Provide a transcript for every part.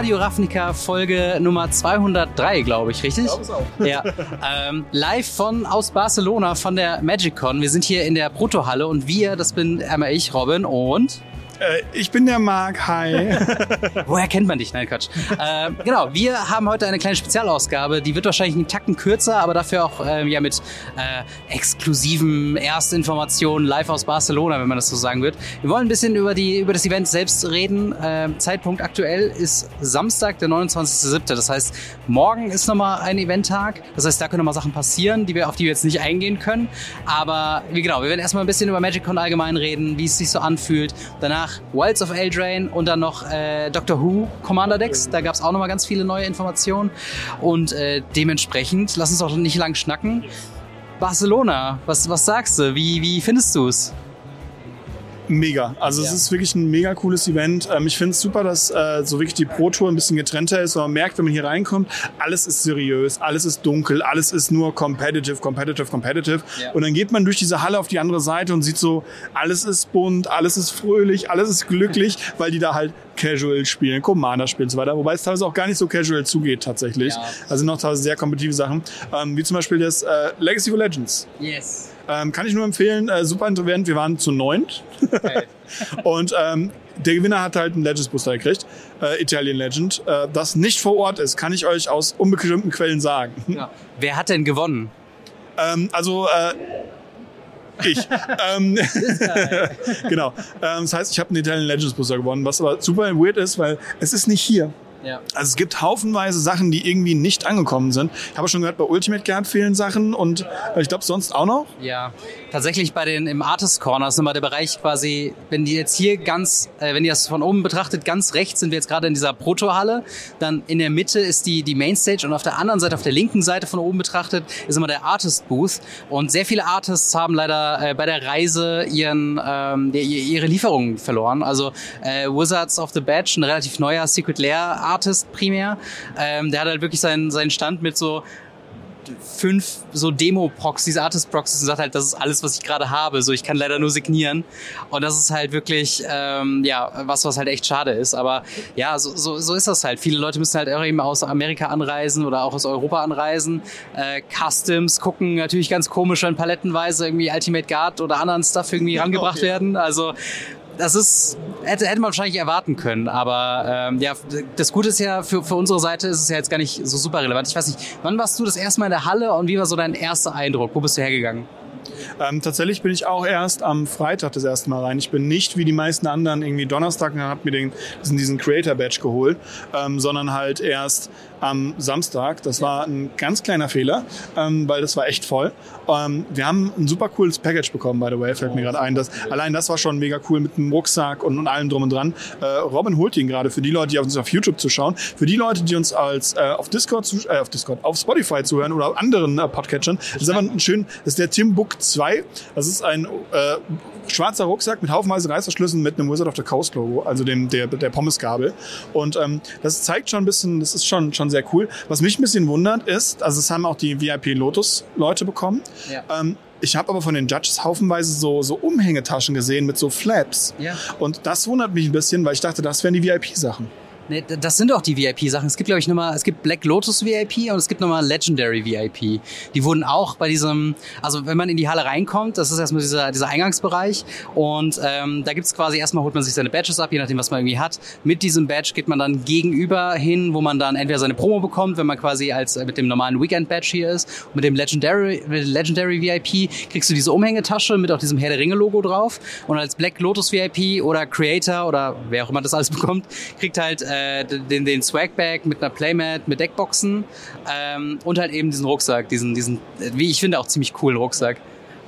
Radio Ravnica Folge Nummer 203, glaube ich, richtig? Ich glaube es auch. Ja. Ähm, live von aus Barcelona von der MagicCon. Wir sind hier in der Protohalle und wir, das bin einmal ich, Robin und äh, ich bin der Marc, hi. Woher kennt man dich? Nein, Quatsch. Äh, genau, wir haben heute eine kleine Spezialausgabe, die wird wahrscheinlich einen Tacken kürzer, aber dafür auch äh, ja mit äh, exklusiven Erstinformationen live aus Barcelona, wenn man das so sagen wird. Wir wollen ein bisschen über, die, über das Event selbst reden. Äh, Zeitpunkt aktuell ist Samstag, der 29.07. Das heißt, morgen ist nochmal ein Eventtag. Das heißt, da können nochmal Sachen passieren, die wir, auf die wir jetzt nicht eingehen können. Aber wie genau, wir werden erstmal ein bisschen über MagicCon allgemein reden, wie es sich so anfühlt. Danach nach Wilds of Eldraine und dann noch äh, Doctor Who Commander Decks. Da gab es auch nochmal ganz viele neue Informationen. Und äh, dementsprechend, lass uns auch nicht lang schnacken. Barcelona, was, was sagst du? Wie, wie findest du es? Mega. Also ja. es ist wirklich ein mega cooles Event. Ähm, ich finde es super, dass äh, so wirklich die Pro Tour ein bisschen getrennter ist. Man merkt, wenn man hier reinkommt, alles ist seriös, alles ist dunkel, alles ist nur competitive, competitive, competitive. Ja. Und dann geht man durch diese Halle auf die andere Seite und sieht so, alles ist bunt, alles ist fröhlich, alles ist glücklich, weil die da halt Casual spielen, Commander spielen und so weiter. Wobei es teilweise auch gar nicht so casual zugeht tatsächlich. Ja. Also noch teilweise sehr kompetitive Sachen. Ähm, wie zum Beispiel das äh, Legacy of Legends. Yes. Ähm, kann ich nur empfehlen, äh, super Event. Wir waren zu neunt. Okay. und ähm, der Gewinner hat halt einen Legends Booster gekriegt, äh, Italian Legend. Äh, das nicht vor Ort ist, kann ich euch aus unbestimmten Quellen sagen. Ja. Wer hat denn gewonnen? Ähm, also äh, ich. ähm, genau. Ähm, das heißt, ich habe einen Italian Legends Booster gewonnen, was aber super weird ist, weil es ist nicht hier. Ja. Also es gibt haufenweise Sachen, die irgendwie nicht angekommen sind. Ich habe schon gehört, bei Ultimate Guard fehlen Sachen und äh, ich glaube sonst auch noch. Ja, tatsächlich bei den im Artist Corner ist immer der Bereich quasi, wenn die jetzt hier ganz, äh, wenn ihr das von oben betrachtet, ganz rechts sind wir jetzt gerade in dieser Proto-Halle, dann in der Mitte ist die, die Mainstage und auf der anderen Seite, auf der linken Seite von oben betrachtet, ist immer der Artist Booth und sehr viele Artists haben leider äh, bei der Reise ihren, ähm, ihre Lieferungen verloren. Also äh, Wizards of the Badge, ein relativ neuer Secret Lair Artist primär. Ähm, der hat halt wirklich seinen, seinen Stand mit so fünf so Demo-Proxys, Artist-Proxys und sagt halt, das ist alles, was ich gerade habe. So, ich kann leider nur signieren. Und das ist halt wirklich, ähm, ja, was, was halt echt schade ist. Aber ja, so, so, so ist das halt. Viele Leute müssen halt auch eben aus Amerika anreisen oder auch aus Europa anreisen. Äh, Customs gucken natürlich ganz komisch, wenn palettenweise irgendwie Ultimate Guard oder anderen Stuff irgendwie rangebracht okay. werden. Also das ist, hätte, hätte man wahrscheinlich erwarten können. Aber ähm, ja, das Gute ist ja, für, für unsere Seite ist es ja jetzt gar nicht so super relevant. Ich weiß nicht, wann warst du das erste Mal in der Halle und wie war so dein erster Eindruck? Wo bist du hergegangen? Ähm, tatsächlich bin ich auch erst am Freitag das erste Mal rein. Ich bin nicht wie die meisten anderen irgendwie Donnerstag und habe mir den, diesen, diesen Creator Badge geholt, ähm, sondern halt erst am Samstag. Das war ein ganz kleiner Fehler, ähm, weil das war echt voll. Ähm, wir haben ein super cooles Package bekommen, by the way, fällt mir gerade ein. Das, allein das war schon mega cool mit einem Rucksack und, und allem drum und dran. Äh, Robin holt ihn gerade für die Leute, die uns auf YouTube zuschauen. Für die Leute, die uns als äh, auf Discord, zu, äh, auf Discord, auf Spotify zuhören oder anderen äh, Podcatchern. Das ist einfach ein schön, das ist der Tim Book 2. Das ist ein äh, schwarzer Rucksack mit haufenweise Reißverschlüssen mit einem Wizard of the Coast Logo, also dem der der Pommesgabel. Und ähm, das zeigt schon ein bisschen, das ist schon schon sehr cool. Was mich ein bisschen wundert ist, also es haben auch die VIP Lotus Leute bekommen. Ja. Ähm, ich habe aber von den Judges haufenweise so, so Umhängetaschen gesehen mit so Flaps. Ja. Und das wundert mich ein bisschen, weil ich dachte, das wären die VIP-Sachen. Nee, das sind doch die VIP-Sachen. Es gibt, glaube ich, nochmal, es gibt Black Lotus VIP und es gibt nochmal Legendary VIP. Die wurden auch bei diesem, also wenn man in die Halle reinkommt, das ist erstmal dieser, dieser Eingangsbereich und ähm, da gibt's quasi erstmal holt man sich seine Badges ab, je nachdem, was man irgendwie hat. Mit diesem Badge geht man dann gegenüber hin, wo man dann entweder seine Promo bekommt, wenn man quasi als äh, mit dem normalen Weekend-Badge hier ist. Und mit dem Legendary, Legendary VIP kriegst du diese Umhängetasche mit auch diesem Herr der Ringe-Logo drauf. Und als Black Lotus VIP oder Creator oder wer auch immer das alles bekommt, kriegt halt äh, äh, den, den Swagbag mit einer Playmat, mit Deckboxen ähm, und halt eben diesen Rucksack, diesen, diesen, wie ich finde, auch ziemlich coolen Rucksack.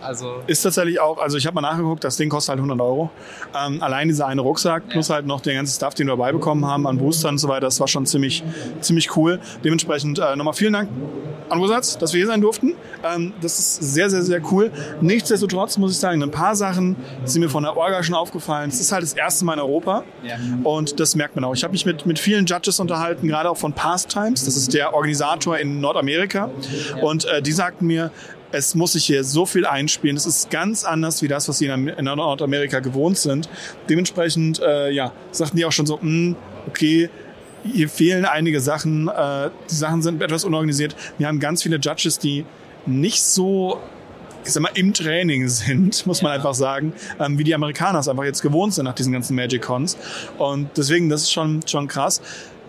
Also ist tatsächlich auch, also ich habe mal nachgeguckt, das Ding kostet halt 100 Euro. Ähm, allein dieser eine Rucksack plus halt noch den ganzen Stuff, den wir dabei bekommen haben an Boostern und so weiter, das war schon ziemlich, ziemlich cool. Dementsprechend äh, nochmal vielen Dank an Wizards, dass wir hier sein durften. Ähm, das ist sehr, sehr, sehr cool. Nichtsdestotrotz muss ich sagen, ein paar Sachen sind mir von der Orga schon aufgefallen. Es ist halt das erste Mal in Europa ja. und das merkt man auch. Ich habe mich mit, mit vielen Judges unterhalten, gerade auch von Past Times. Das ist der Organisator in Nordamerika. Ja. Und äh, die sagten mir, es muss sich hier so viel einspielen. Es ist ganz anders wie das, was sie in Nordamerika gewohnt sind. Dementsprechend, äh, ja, sagten die auch schon so, mh, hm, okay, hier fehlen einige Sachen. Äh, die Sachen sind etwas unorganisiert. Wir haben ganz viele Judges, die nicht so ich sag mal, im Training sind, muss man einfach sagen, ähm, wie die Amerikaner es einfach jetzt gewohnt sind nach diesen ganzen Magic Cons. Und deswegen, das ist schon, schon krass.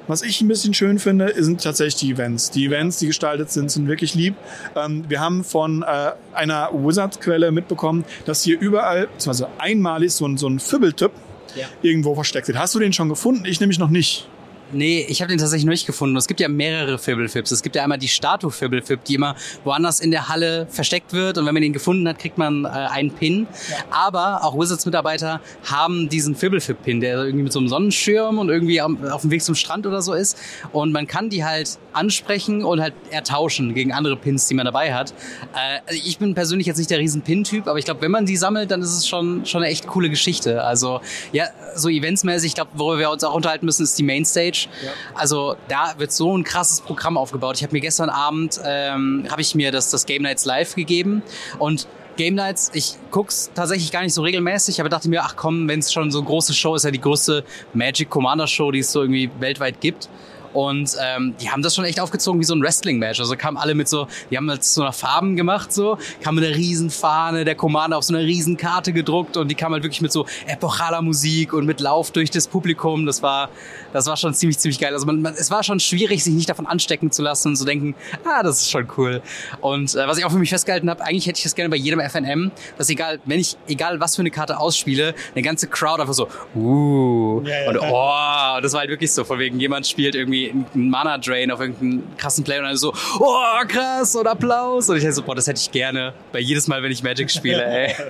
Was ich ein bisschen schön finde, sind tatsächlich die Events. Die Events, die gestaltet sind, sind wirklich lieb. Ähm, wir haben von äh, einer Wizard-Quelle mitbekommen, dass hier überall, beziehungsweise einmalig so ein, so ein Fibbeltyp ja. irgendwo versteckt wird. Hast du den schon gefunden? Ich nämlich noch nicht. Nee, ich habe den tatsächlich noch nicht gefunden. Es gibt ja mehrere Fibblefibs. Es gibt ja einmal die Statue Fibblefib, die immer woanders in der Halle versteckt wird und wenn man den gefunden hat, kriegt man äh, einen Pin. Ja. Aber auch Wizards-Mitarbeiter haben diesen Fibblefib-Pin, der irgendwie mit so einem Sonnenschirm und irgendwie auf dem Weg zum Strand oder so ist. Und man kann die halt ansprechen und halt ertauschen gegen andere Pins, die man dabei hat. Äh, also ich bin persönlich jetzt nicht der riesen Pin-Typ, aber ich glaube, wenn man die sammelt, dann ist es schon, schon eine echt coole Geschichte. Also ja, so eventsmäßig, ich glaube, worüber wir uns auch unterhalten müssen, ist die Mainstage. Ja. Also da wird so ein krasses Programm aufgebaut. Ich habe mir gestern Abend ähm, habe ich mir das, das Game Nights Live gegeben und Game Nights, ich guck's tatsächlich gar nicht so regelmäßig, aber dachte mir, ach komm, wenn es schon so eine große Show ist, ja die größte Magic Commander Show, die es so irgendwie weltweit gibt. Und ähm, die haben das schon echt aufgezogen wie so ein Wrestling-Match. Also kamen alle mit so, die haben das so nach Farben gemacht, so, kam mit einer riesen Fahne, der Commander auf so einer riesen Karte gedruckt und die kam halt wirklich mit so epochaler Musik und mit Lauf durch das Publikum. Das war, das war schon ziemlich, ziemlich geil. Also man, man, es war schon schwierig, sich nicht davon anstecken zu lassen und zu denken, ah, das ist schon cool. Und äh, was ich auch für mich festgehalten habe, eigentlich hätte ich das gerne bei jedem FNM, dass egal, wenn ich, egal was für eine Karte ausspiele, eine ganze Crowd einfach so, uh, ja, ja. und oh, das war halt wirklich so, von wegen jemand spielt irgendwie irgendwie einen Mana-Drain auf irgendeinen krassen Play und dann so, oh, krass und Applaus. Und ich dachte so, boah, das hätte ich gerne bei jedes Mal, wenn ich Magic spiele, ey.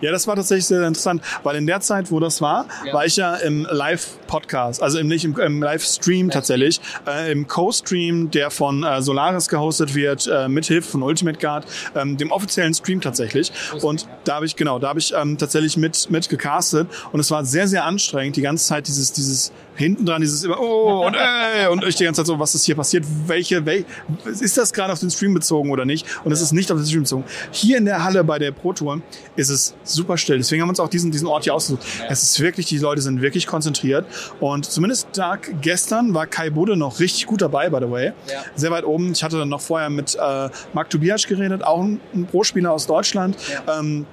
Ja, das war tatsächlich sehr interessant, weil in der Zeit, wo das war, ja. war ich ja im Live-Podcast, also im, nicht im, im Live-Stream tatsächlich, äh, im Co-Stream, der von äh, Solaris gehostet wird, äh, mit Hilfe von Ultimate Guard, ähm, dem offiziellen Stream tatsächlich. Und da habe ich, genau, da habe ich ähm, tatsächlich mit, mit gecastet und es war sehr, sehr anstrengend, die ganze Zeit dieses, dieses hinten dran dieses immer, oh, und äh, und ich die ganze Zeit so, was ist hier passiert? Welche, wel, ist das gerade auf den Stream bezogen oder nicht? Und es ist nicht auf den Stream bezogen. Hier in der Halle bei der Pro Tour ist es super still. Deswegen haben wir uns auch diesen, diesen Ort hier ausgesucht. Es ist wirklich, die Leute sind wirklich konzentriert. Und zumindest Tag gestern war Kai Bode noch richtig gut dabei, by the way. Ja. Sehr weit oben. Ich hatte dann noch vorher mit äh, Marc Tobias geredet, auch ein, ein Pro-Spieler aus Deutschland. Ja. Ähm,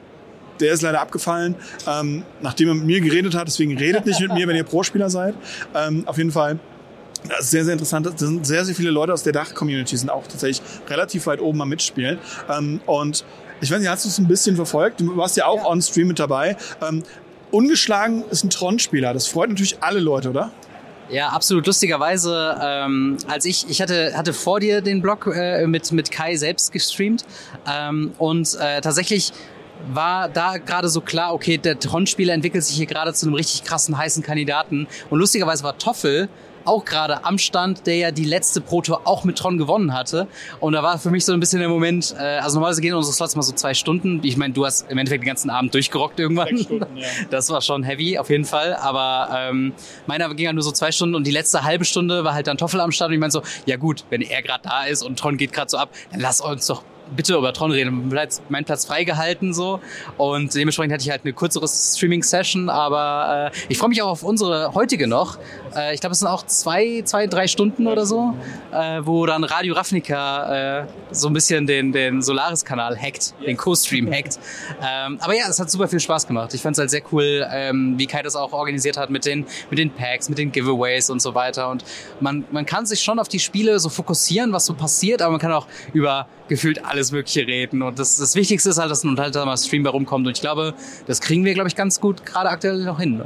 der ist leider abgefallen, ähm, nachdem er mit mir geredet hat. Deswegen redet nicht mit mir, wenn ihr Pro-Spieler seid. Ähm, auf jeden Fall. Das ist sehr, sehr interessant. Das sind sehr, sehr viele Leute aus der Dach-Community, sind auch tatsächlich relativ weit oben am Mitspielen. Ähm, und ich weiß nicht, hast du es ein bisschen verfolgt? Du warst ja auch ja. on-stream mit dabei. Ähm, ungeschlagen ist ein Tron-Spieler. Das freut natürlich alle Leute, oder? Ja, absolut. Lustigerweise, ähm, als ich, ich hatte, hatte vor dir den Blog äh, mit, mit Kai selbst gestreamt ähm, und äh, tatsächlich war da gerade so klar, okay, der Tron-Spieler entwickelt sich hier gerade zu einem richtig krassen, heißen Kandidaten. Und lustigerweise war Toffel auch gerade am Stand, der ja die letzte Pro Tour auch mit Tron gewonnen hatte. Und da war für mich so ein bisschen der Moment, äh, also normalerweise gehen unsere Slots mal so zwei Stunden. Ich meine, du hast im Endeffekt den ganzen Abend durchgerockt irgendwann. Stunden, ja. Das war schon heavy, auf jeden Fall. Aber ähm, meiner ging ja nur so zwei Stunden und die letzte halbe Stunde war halt dann Toffel am Start und ich meinte so, ja gut, wenn er gerade da ist und Tron geht gerade so ab, dann lass uns doch bitte über Tron reden. Mein Platz freigehalten so. Und dementsprechend hatte ich halt eine kürzere Streaming-Session, aber äh, ich freue mich auch auf unsere heutige noch. Äh, ich glaube, es sind auch zwei, zwei, drei Stunden oder so, äh, wo dann Radio Ravnica äh, so ein bisschen den, den Solaris-Kanal hackt, den Co-Stream hackt. Ähm, aber ja, es hat super viel Spaß gemacht. Ich fand es halt sehr cool, ähm, wie Kai das auch organisiert hat mit den, mit den Packs, mit den Giveaways und so weiter. Und man, man kann sich schon auf die Spiele so fokussieren, was so passiert, aber man kann auch über gefühlt alles Mögliche reden. Und das, das Wichtigste ist halt, dass ein unterhaltsamer Stream bei rumkommt. Und ich glaube, das kriegen wir, glaube ich, ganz gut gerade aktuell noch hin. Ne?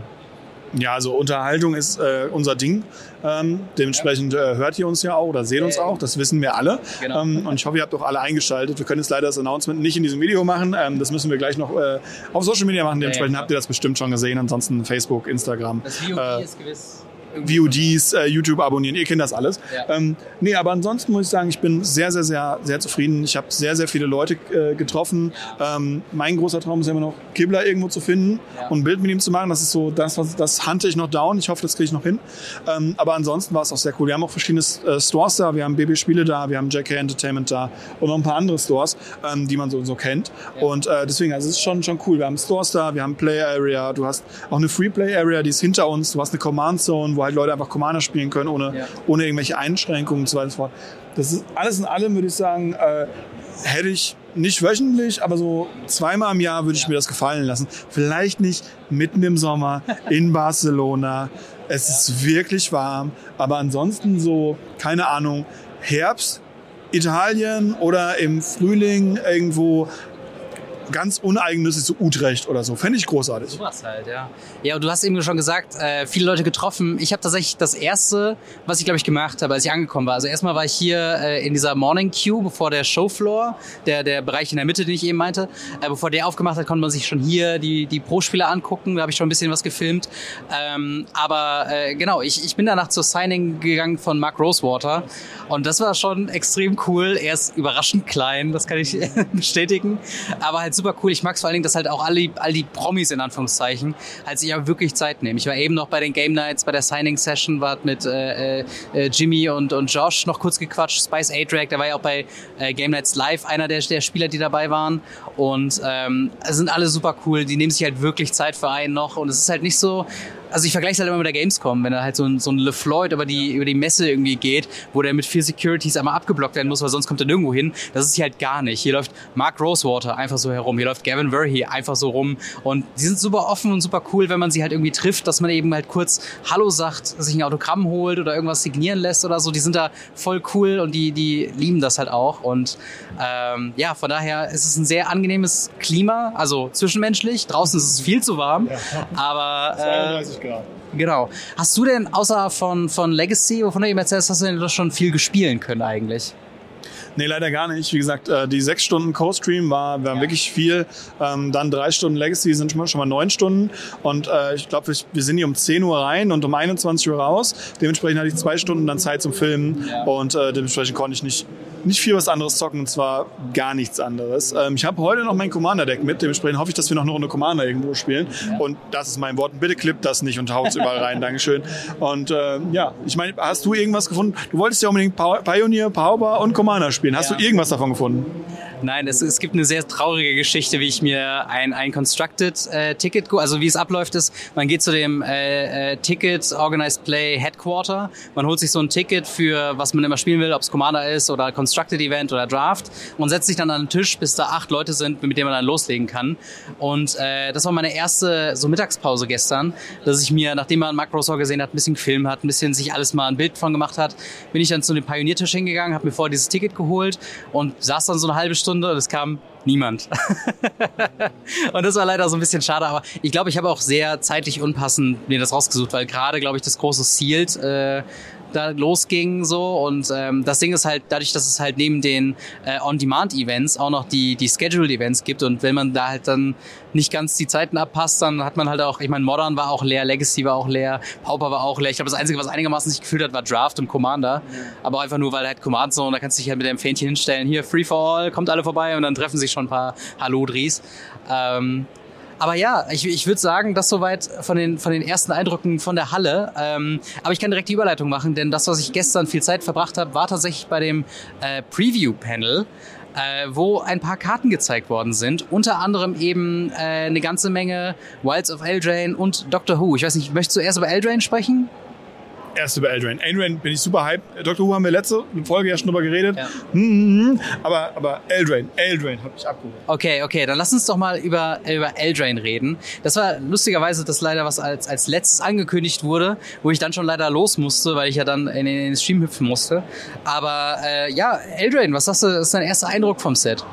Ja, also Unterhaltung ist äh, unser Ding. Ähm, dementsprechend äh, hört ihr uns ja auch oder seht uns auch. Das wissen wir alle. Genau. Ähm, und ich hoffe, ihr habt auch alle eingeschaltet. Wir können jetzt leider das Announcement nicht in diesem Video machen. Ähm, das müssen wir gleich noch äh, auf Social Media machen. Dementsprechend ja, habt ihr das bestimmt schon gesehen. Ansonsten Facebook, Instagram. Das VOD äh, ist gewiss VODs, äh, YouTube abonnieren, ihr kennt das alles. Ja. Ähm, nee, aber ansonsten muss ich sagen, ich bin sehr, sehr, sehr, sehr zufrieden. Ich habe sehr, sehr viele Leute äh, getroffen. Ähm, mein großer Traum ist immer noch, Kibler irgendwo zu finden ja. und ein Bild mit ihm zu machen. Das ist so, das, was, das hante ich noch down. Ich hoffe, das kriege ich noch hin. Ähm, aber ansonsten war es auch sehr cool. Wir haben auch verschiedene äh, Stores da. Wir haben Baby-Spiele da, wir haben JK Entertainment da und noch ein paar andere Stores, ähm, die man so, so kennt. Ja. Und äh, deswegen, also es ist schon, schon cool. Wir haben Stores da, wir haben Play Area, du hast auch eine Free Play Area, die ist hinter uns. Du hast eine Command Zone, wo halt Leute einfach Commander spielen können, ohne, Ja. ohne irgendwelche Einschränkungen und so weiter und so fort. Das ist alles in allem, würde ich sagen, äh, hätte ich nicht wöchentlich, aber so zweimal im Jahr würde ich mir das gefallen lassen. Vielleicht nicht mitten im Sommer in Barcelona. Es ist wirklich warm, aber ansonsten so, keine Ahnung, Herbst, Italien oder im Frühling irgendwo ganz uneigennützig so Utrecht oder so. Fände ich großartig. Sowas halt, ja. Ja, und du hast eben schon gesagt, äh, viele Leute getroffen. Ich habe tatsächlich das erste, was ich glaube ich gemacht habe, als ich angekommen war. Also erstmal war ich hier äh, in dieser Morning Queue, bevor der Showfloor, der der Bereich in der Mitte, den ich eben meinte, äh, bevor der aufgemacht hat, konnte man sich schon hier die die Pro-Spieler angucken. Da habe ich schon ein bisschen was gefilmt. Ähm, aber äh, genau, ich ich bin danach zur Signing gegangen von Mark Rosewater und das war schon extrem cool. Er ist überraschend klein, das kann ich bestätigen, aber halt super cool. Ich mag es vor allen Dingen, dass halt auch alle, all die Promis in Anführungszeichen halt sich ja wirklich Zeit nehmen. Ich war eben noch bei den Game Nights, bei der Signing Session, war mit äh, äh, Jimmy und, und Josh noch kurz gequatscht. Spice A-Drag, der war ja auch bei äh, Game Nights Live einer der, der Spieler, die dabei waren. Und ähm, sind alle super cool. Die nehmen sich halt wirklich Zeit für einen noch. Und es ist halt nicht so, also ich vergleiche es halt immer mit der Gamescom, wenn da halt so ein, so ein LeFloid über die, über die Messe irgendwie geht, wo der mit vier Securities einmal abgeblockt werden muss, weil sonst kommt er nirgendwo hin. Das ist hier halt gar nicht. Hier läuft Mark Rosewater einfach so herum, hier läuft Gavin Verhey einfach so rum und die sind super offen und super cool, wenn man sie halt irgendwie trifft, dass man eben halt kurz Hallo sagt, sich ein Autogramm holt oder irgendwas signieren lässt oder so. Die sind da voll cool und die, die lieben das halt auch und ähm, ja, von daher ist es ein sehr angenehmes Klima, also zwischenmenschlich. Draußen ist es viel zu warm, aber äh, Grad. Genau. Hast du denn außer von, von Legacy, wovon du eben erzählst, hast du denn das schon viel gespielen können eigentlich? Nee, leider gar nicht. Wie gesagt, äh, die sechs Stunden Co-Stream war, war wirklich viel. Ähm, dann drei Stunden Legacy sind schon mal, schon mal neun Stunden. Und äh, ich glaube, wir sind hier um 10 Uhr rein und um 21 Uhr raus. Dementsprechend hatte ich zwei Stunden dann Zeit zum Filmen. Und äh, dementsprechend konnte ich nicht, nicht viel was anderes zocken. Und zwar gar nichts anderes. Ähm, ich habe heute noch mein Commander-Deck mit. Dementsprechend hoffe ich, dass wir noch eine Runde Commander irgendwo spielen. Und das ist mein Wort. Bitte klippt das nicht und haut's überall rein. Dankeschön. Und äh, ja, ich meine, hast du irgendwas gefunden? Du wolltest ja unbedingt Pioneer, Power und Commander spielen. Hast Ja. du irgendwas davon gefunden? Nein, es, es gibt eine sehr traurige Geschichte, wie ich mir ein, ein Constructed äh, also wie es abläuft ist, man geht zu dem äh, äh, Ticket Organized Play Headquarter, man holt sich so ein Ticket für, was man immer spielen will, ob es Commander ist oder Constructed Event oder Draft und setzt sich dann an den Tisch, bis da acht Leute sind, mit denen man dann loslegen kann. Und äh, das war meine erste so Mittagspause gestern, dass ich mir, nachdem man Mark Rosor gesehen hat, ein bisschen gefilmt hat, ein bisschen sich alles mal ein Bild von gemacht hat, bin ich dann zu dem Pioniertisch hingegangen, habe mir vorher dieses Ticket geholt und saß dann so eine halbe Stunde und es kam niemand. und das war leider so ein bisschen schade, aber ich glaube, ich habe auch sehr zeitlich unpassend mir das rausgesucht, weil gerade, glaube ich, das große Sealed äh, da losging so und ähm, das Ding ist halt dadurch, dass es halt neben den äh, On-Demand-Events auch noch die die Scheduled-Events gibt und wenn man da halt dann nicht ganz die Zeiten abpasst, dann hat man halt auch, ich meine Modern war auch leer, Legacy war auch leer, Pauper war auch leer. Ich glaube, das Einzige, was einigermaßen sich gefühlt hat, war Draft und Commander, aber auch einfach nur, weil halt Command Zone, da kannst du dich halt mit dem Fähnchen hinstellen, hier Free for All, kommt alle vorbei und dann treffen sich schon ein paar Hallodris. Ähm, aber ja, ich, ich würde sagen, das soweit von den, von den ersten Eindrücken von der Halle. Ähm, aber ich kann direkt die Überleitung machen, denn das, was ich gestern viel Zeit verbracht habe, war tatsächlich bei dem äh, Preview-Panel, äh, wo ein paar Karten gezeigt worden sind. Unter anderem eben äh, eine ganze Menge Wilds of Eldraine und Doctor Who. Ich weiß nicht, möchtest du erst über Eldraine sprechen? Erst über Eldraine. Eldraine bin ich super hyped. Doctor Who haben wir letzte Folge ja schon drüber geredet. Ja. Mhm. Aber, aber Eldraine, Eldraine hab ich abgeholt. Okay, okay, dann lass uns doch mal über, über Eldraine reden. Das war lustigerweise das leider, was als, als letztes angekündigt wurde, wo ich dann schon leider los musste, weil ich ja dann in den Stream hüpfen musste. Aber äh, ja, Eldraine, was sagst du, ist dein erster Eindruck vom Set?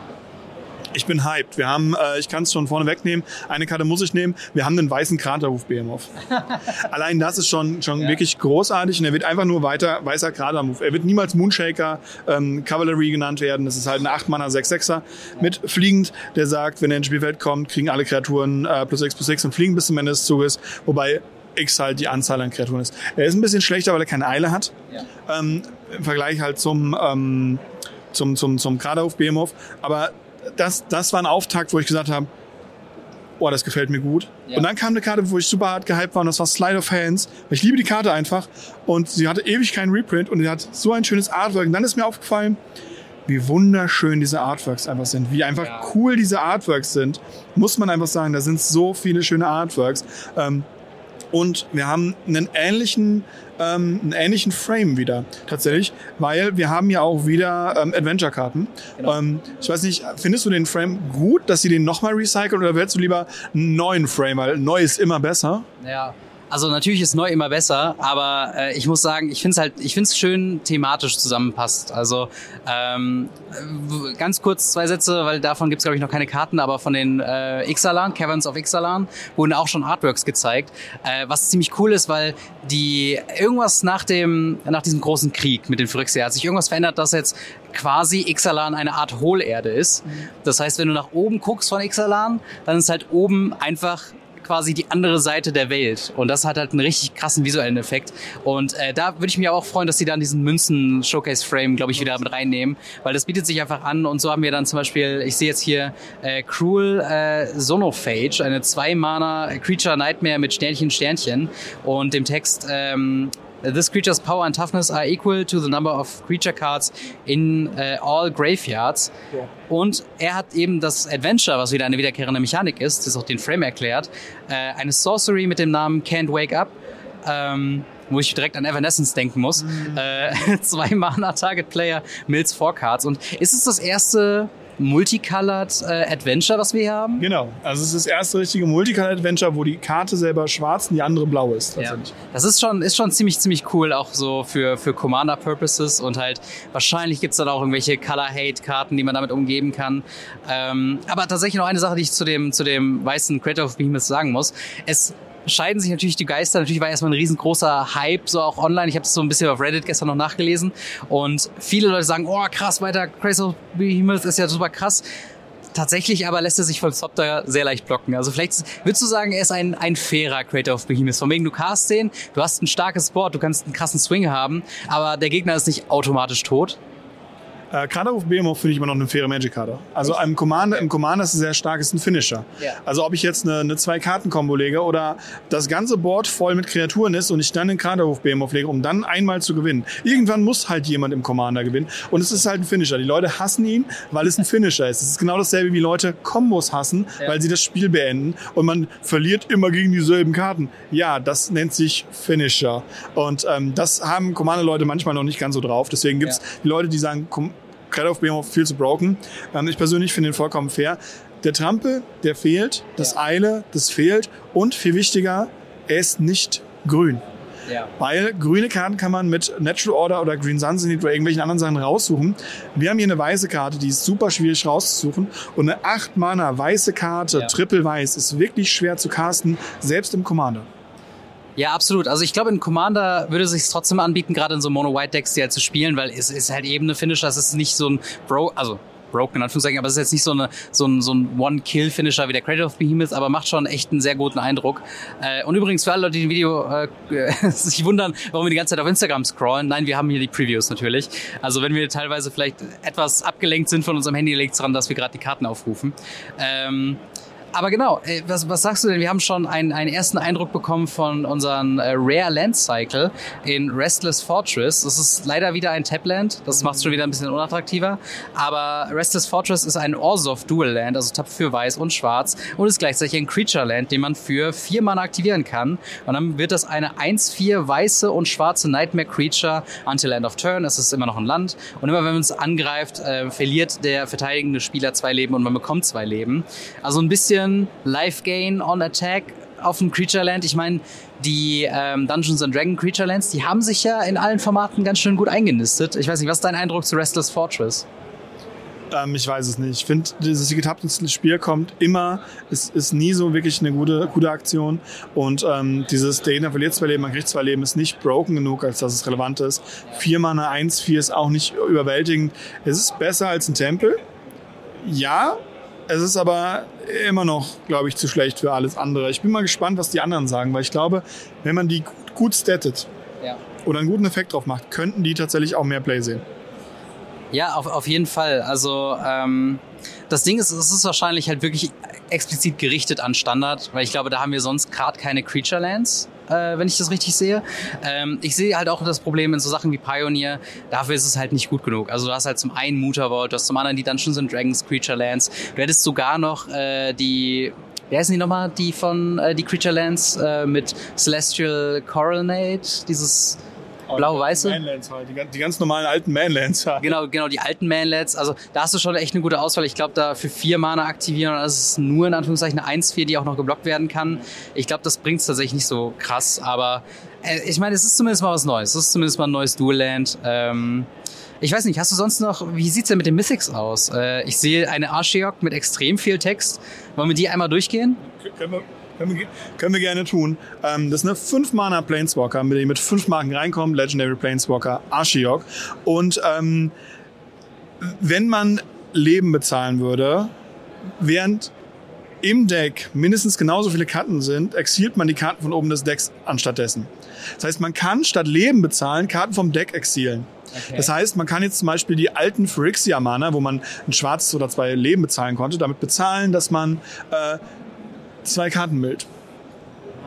Ich bin hyped. Wir haben, äh, ich kann es schon vorne wegnehmen, eine Karte muss ich nehmen. Wir haben den weißen Kraterruf Behemoth. Allein das ist schon, schon Ja. wirklich großartig und er wird einfach nur weiter weißer Kratermove. Er wird niemals Moonshaker, ähm, Cavalry genannt werden. Das ist halt ein 8-Manner 6-6er mit fliegend, der sagt, wenn er ins Spielfeld kommt, kriegen alle Kreaturen äh, plus 6 plus 6 und fliegen bis zum Ende des Zuges. Wobei X halt die Anzahl an Kreaturen ist. Er ist ein bisschen schlechter, weil er keine Eile hat. Ja. Ähm, Im Vergleich halt zum, ähm, zum, zum, zum Kraderhof Behemoth. Aber das, das war ein Auftakt, wo ich gesagt habe, oh, das gefällt mir gut. Ja. Und dann kam eine Karte, wo ich super hart gehypt war und das war Slide of Hands. Ich liebe die Karte einfach und sie hatte ewig keinen Reprint und sie hat so ein schönes Artwork. Und dann ist mir aufgefallen, wie wunderschön diese Artworks einfach sind, wie einfach Ja. cool diese Artworks sind. Muss man einfach sagen, da sind so viele schöne Artworks. Ähm, Und wir haben einen ähnlichen, ähm, einen ähnlichen Frame wieder, tatsächlich, weil wir haben ja auch wieder ähm, Adventure-Karten. Genau. Ähm, ich weiß nicht, findest du den Frame gut, dass sie den nochmal recyceln oder willst du lieber einen neuen Frame, weil neu ist immer besser? Ja, also natürlich ist neu immer besser, aber äh, ich muss sagen, ich finde es halt, ich finde es schön thematisch zusammenpasst. Also ähm, ganz kurz zwei Sätze, weil davon gibt es glaube ich noch keine Karten, aber von den äh, Ixalan, Caverns of Ixalan, wurden auch schon Artworks gezeigt, äh, was ziemlich cool ist, weil die irgendwas nach dem nach diesem großen Krieg mit den Phyrexianer hat sich irgendwas verändert, dass jetzt quasi Ixalan eine Art Hohlerde ist. Mhm. Das heißt, wenn du nach oben guckst von Ixalan, dann ist halt oben einfach quasi die andere Seite der Welt. Und das hat halt einen richtig krassen visuellen Effekt. Und äh, da würde ich mich auch freuen, dass sie dann diesen Münzen-Showcase-Frame, glaube ich, wieder mit reinnehmen, weil das bietet sich einfach an. Und so haben wir dann zum Beispiel, ich sehe jetzt hier äh, Cruel äh, Sonophage, eine zwei-Mana Creature Nightmare mit Sternchen, Sternchen und dem Text ähm, This creature's power and toughness are equal to the number of creature cards in uh, all graveyards. Ja. Und er hat eben das Adventure, was wieder eine wiederkehrende Mechanik ist, das auch den Frame erklärt, äh, eine Sorcery mit dem Namen Can't Wake Up. Ähm, wo ich direkt an Evanescence denken muss. Mhm. Äh, zwei Mana Target Player, Mills Four Cards. Und ist es das erste Multicolored äh, Adventure, was wir hier haben? Genau. Also es ist das erste richtige Multicolored Adventure, wo die Karte selber schwarz und die andere blau ist. Ja. Das ist schon, ist schon ziemlich, ziemlich cool, auch so für, für Commander Purposes und halt wahrscheinlich gibt's dann auch irgendwelche Color-Hate-Karten, die man damit umgeben kann. Ähm, aber tatsächlich noch eine Sache, die ich zu dem, zu dem weißen Creator of Behemoth sagen muss. Es scheiden sich natürlich die Geister. Natürlich war erstmal ein riesengroßer Hype, so auch online. Ich habe das so ein bisschen auf Reddit gestern noch nachgelesen. Und viele Leute sagen, oh krass, weiter, Crazy of Behemoth ist ja super krass. Tatsächlich aber lässt er sich von Software sehr leicht blocken. Also vielleicht würdest du sagen, er ist ein, ein fairer Creator of Behemoth. Von wegen, du cast den, du hast ein starkes Board, du kannst einen krassen Swing haben, aber der Gegner ist nicht automatisch tot. Äh, Kaderruf Behemoth finde ich immer noch eine faire Magic-Karte. Also im Commander, im Commander ist es sehr stark, ist ein Finisher. Ja. Also ob ich jetzt eine, eine Zwei-Karten-Kombo lege oder das ganze Board voll mit Kreaturen ist und ich dann den Kaderruf Behemoth lege, um dann einmal zu gewinnen. Irgendwann muss halt jemand im Commander gewinnen und es ist halt ein Finisher. Die Leute hassen ihn, weil es ein Finisher ist. Es ist genau dasselbe wie Leute Kombos hassen, ja. weil sie das Spiel beenden und man verliert immer gegen dieselben Karten. Ja, das nennt sich Finisher. Und ähm, das haben Commander-Leute manchmal noch nicht ganz so drauf. Deswegen gibt's ja. die Leute, die sagen, Cradle of Behemoth viel zu broken. Ähm, ich persönlich finde ihn vollkommen fair. Der Trampel, der fehlt, das ja. Eile, das fehlt und viel wichtiger, er ist nicht grün. Ja. Weil grüne Karten kann man mit Natural Order oder Green Sunset oder irgendwelchen anderen Sachen raussuchen. Wir haben hier eine weiße Karte, die ist super schwierig rauszusuchen. Und eine 8 Mana weiße Karte, ja. triple weiß, ist wirklich schwer zu casten, selbst im Commander. Ja, absolut. Also ich glaube, in Commander würde es sich trotzdem anbieten, gerade in so Mono-White-Decks die halt zu spielen, weil es ist halt eben eine Finisher, es ist nicht so ein Bro, also broken in Anführungszeichen, aber es ist jetzt nicht so, eine, so ein, so ein One-Kill-Finisher wie der Creator of Behemoth, aber macht schon echt einen sehr guten Eindruck. Äh, und übrigens für alle Leute, die ein Video äh, sich wundern, warum wir die ganze Zeit auf Instagram scrollen, nein, wir haben hier die Previews natürlich. Also wenn wir teilweise vielleicht etwas abgelenkt sind von unserem Handy, liegt es daran, dass wir gerade die Karten aufrufen. Ähm, aber genau, äh, was, was sagst du denn? Wir haben schon einen, einen ersten Eindruck bekommen von unserem äh, Rare Land Cycle in Restless Fortress. Das ist leider wieder ein Tapland, das macht es schon wieder ein bisschen unattraktiver. Aber Restless Fortress ist ein Orzhov Dual Land, also Tap für weiß und schwarz und ist gleichzeitig ein Creature Land, den man für vier Mana aktivieren kann. Und dann wird das eine 1-4 weiße und schwarze Nightmare Creature until end of turn. Es ist immer noch ein Land. Und immer wenn man es angreift, äh, verliert der verteidigende Spieler zwei Leben und man bekommt zwei Leben. Also ein bisschen bisschen Life Gain on Attack auf dem Creature Land. Ich meine, die ähm, Dungeons and Dragon Creature Lands, die haben sich ja in allen Formaten ganz schön gut eingenistet. Ich weiß nicht, was ist dein Eindruck zu Restless Fortress? Ähm, ich weiß es nicht. Ich finde, dieses getapptes Spiel kommt immer, es ist nie so wirklich eine gute, gute Aktion. Und ähm, dieses, der Gegner verliert zwei Leben, man kriegt zwei Leben, ist nicht broken genug, als dass es relevant ist. Vier Mana, eins, vier ist auch nicht überwältigend. Es ist besser als ein Tempel. Ja, es ist aber immer noch, glaube ich, zu schlecht für alles andere. Ich bin mal gespannt, was die anderen sagen, weil ich glaube, wenn man die gut stattet ja. oder einen guten Effekt drauf macht, könnten die tatsächlich auch mehr Play sehen. Ja, auf, auf jeden Fall. Also ähm, das Ding ist, es ist wahrscheinlich halt wirklich explizit gerichtet an Standard, weil ich glaube, da haben wir sonst gerade keine Creature Lands äh, wenn ich das richtig sehe. Ähm, ich sehe halt auch das Problem in so Sachen wie Pioneer, dafür ist es halt nicht gut genug. Also du hast halt zum einen Mutterworld, du hast zum anderen die Dungeons and Dragons Creature Lands, du hättest sogar noch äh, die wer heißen die nochmal, die von äh, die Creature Lands äh, mit Celestial Coronate, dieses blau-weiße. Manlands halt, die, die, ganz normalen alten Manlands halt. Genau, genau, die alten Manlands. Also da hast du schon echt eine gute Auswahl. Ich glaube, da für vier Mana aktivieren, das ist nur in Anführungszeichen eine 1-4, die auch noch geblockt werden kann. Ich glaube, das bringt es tatsächlich nicht so krass, aber äh, ich meine, es ist zumindest mal was Neues. Es ist zumindest mal ein neues Dual-Land. Ähm, ich weiß nicht, hast du sonst noch, wie sieht's denn mit den Mythics aus? Äh, ich sehe eine Archeok mit extrem viel Text. Wollen wir die einmal durchgehen? Können wir, können wir, können wir gerne tun. Ähm, das ist eine 5 Mana Planeswalker, mit dem mit 5 Marken reinkommen. Legendary Planeswalker Archeok. Und ähm, wenn man Leben bezahlen würde, während im Deck mindestens genauso viele Karten sind, exilt man die Karten von oben des Decks anstattdessen. Das heißt, man kann statt Leben bezahlen Karten vom Deck exilen. Okay. Das heißt, man kann jetzt zum Beispiel die alten Phyrexia-Mana, wo man ein schwarzes oder zwei Leben bezahlen konnte, damit bezahlen, dass man äh, zwei Karten mild.